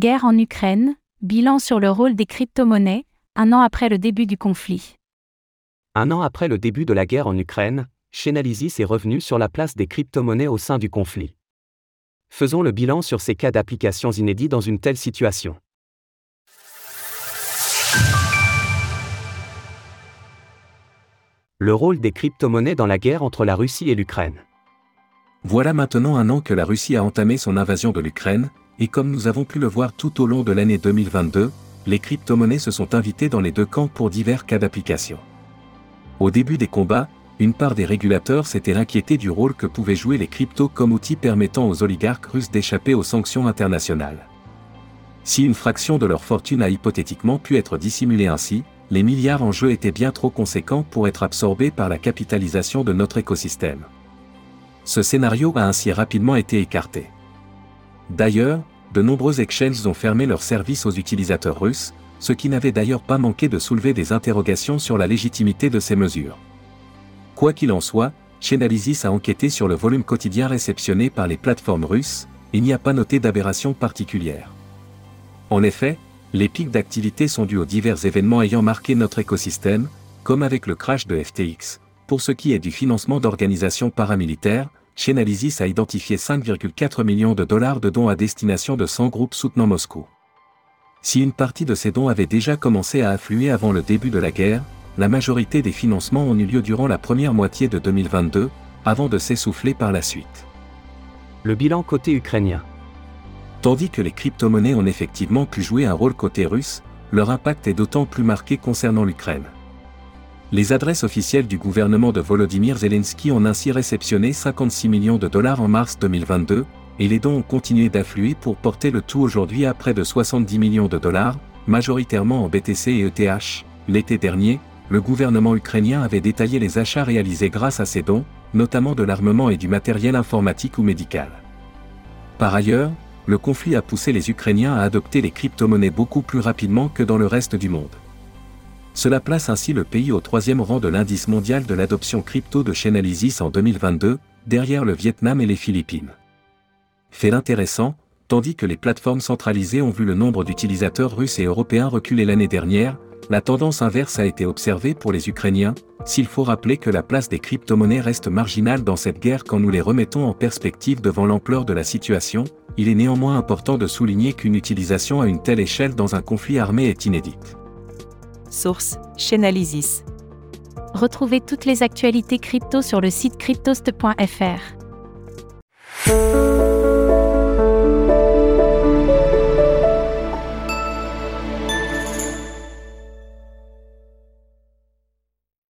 Guerre en Ukraine, bilan sur le rôle des crypto-monnaies, un an après le début du conflit. Un an après le début de la guerre en Ukraine, Chainalysis est revenu sur la place des crypto-monnaies au sein du conflit. Faisons le bilan sur ces cas d'applications inédits dans une telle situation. Le rôle des crypto-monnaies dans la guerre entre la Russie et l'Ukraine. Voilà maintenant un an que la Russie a entamé son invasion de l'Ukraine, et comme nous avons pu le voir tout au long de l'année 2022, les crypto-monnaies se sont invitées dans les deux camps pour divers cas d'application. Au début des combats, une part des régulateurs s'était inquiété du rôle que pouvaient jouer les cryptos comme outil permettant aux oligarques russes d'échapper aux sanctions internationales. Si une fraction de leur fortune a hypothétiquement pu être dissimulée ainsi, les milliards en jeu étaient bien trop conséquents pour être absorbés par la capitalisation de notre écosystème. Ce scénario a ainsi rapidement été écarté. D'ailleurs, de nombreux exchanges ont fermé leurs services aux utilisateurs russes, ce qui n'avait d'ailleurs pas manqué de soulever des interrogations sur la légitimité de ces mesures. Quoi qu'il en soit, Chainalysis a enquêté sur le volume quotidien réceptionné par les plateformes russes, et n'y a pas noté d'aberration particulière. En effet, les pics d'activité sont dus aux divers événements ayant marqué notre écosystème, comme avec le crash de FTX. Pour ce qui est du financement d'organisations paramilitaires, Chainalysis a identifié 5,4 millions de dollars de dons à destination de 100 groupes soutenant Moscou. Si une partie de ces dons avait déjà commencé à affluer avant le début de la guerre, la majorité des financements ont eu lieu durant la première moitié de 2022, avant de s'essouffler par la suite. Le bilan côté ukrainien. Tandis que les crypto-monnaies ont effectivement pu jouer un rôle côté russe, leur impact est d'autant plus marqué concernant l'Ukraine. Les adresses officielles du gouvernement de Volodymyr Zelensky ont ainsi réceptionné 56 millions de dollars en mars 2022, et les dons ont continué d'affluer pour porter le tout aujourd'hui à près de 70 millions de dollars, majoritairement en BTC et ETH. L'été dernier, le gouvernement ukrainien avait détaillé les achats réalisés grâce à ces dons, notamment de l'armement et du matériel informatique ou médical. Par ailleurs, le conflit a poussé les Ukrainiens à adopter les crypto-monnaies beaucoup plus rapidement que dans le reste du monde. Cela place ainsi le pays au troisième rang de l'indice mondial de l'adoption crypto de Chainalysis en 2022, derrière le Vietnam et les Philippines. Fait intéressant, tandis que les plateformes centralisées ont vu le nombre d'utilisateurs russes et européens reculer l'année dernière, la tendance inverse a été observée pour les Ukrainiens, s'il faut rappeler que la place des crypto-monnaies reste marginale dans cette guerre quand nous les remettons en perspective devant l'ampleur de la situation, il est néanmoins important de souligner qu'une utilisation à une telle échelle dans un conflit armé est inédite. Source Chainalysis. Retrouvez toutes les actualités crypto sur le site cryptost.fr.